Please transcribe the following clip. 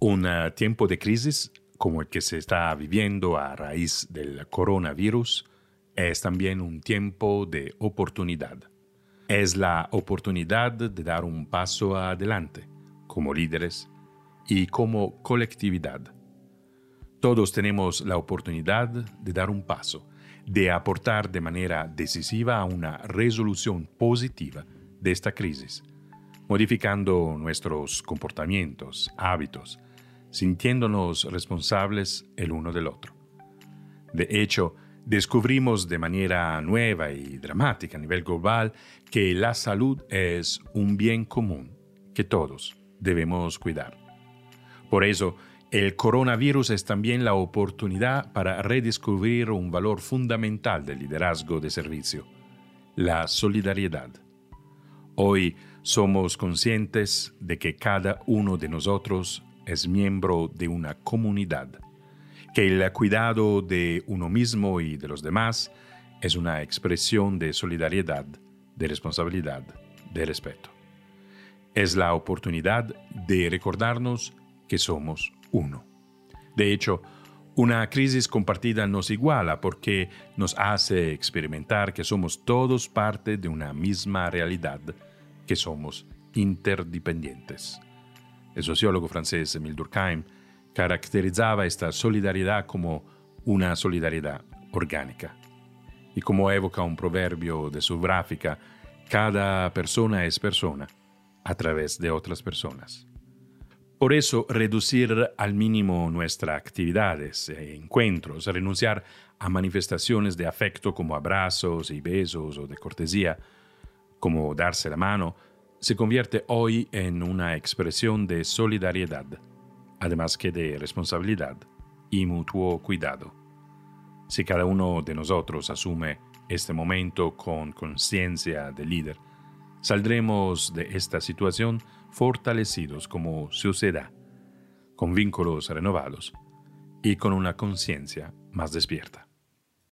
Un eh, tiempo de crisis como el que se está viviendo a raíz del coronavirus es también un tiempo de oportunidad. Es la oportunidad de dar un paso adelante como líderes y como colectividad. Todos tenemos la oportunidad de dar un paso, de aportar de manera decisiva a una resolución positiva de esta crisis, modificando nuestros comportamientos, hábitos, sintiéndonos responsables el uno del otro. De hecho, descubrimos de manera nueva y dramática a nivel global que la salud es un bien común que todos debemos cuidar. Por eso, el coronavirus es también la oportunidad para redescubrir un valor fundamental del liderazgo de servicio, la solidaridad. Hoy somos conscientes de que cada uno de nosotros es miembro de una comunidad, que el cuidado de uno mismo y de los demás es una expresión de solidaridad, de responsabilidad, de respeto. Es la oportunidad de recordarnos que somos uno. De hecho, una crisis compartida nos iguala porque nos hace experimentar que somos todos parte de una misma realidad, que somos interdependientes. El sociólogo francés Emile Durkheim caracterizaba esta solidaridad como una solidaridad orgánica. Y como evoca un proverbio de su gráfica, cada persona es persona a través de otras personas. Por eso, reducir al mínimo nuestras actividades e encuentros, renunciar a manifestaciones de afecto como abrazos y besos o de cortesía, como darse la mano, se convierte hoy en una expresión de solidaridad, además que de responsabilidad y mutuo cuidado. Si cada uno de nosotros asume este momento con conciencia de líder, saldremos de esta situación fortalecidos como sociedad, con vínculos renovados y con una conciencia más despierta.